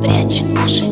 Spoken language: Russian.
прячет наши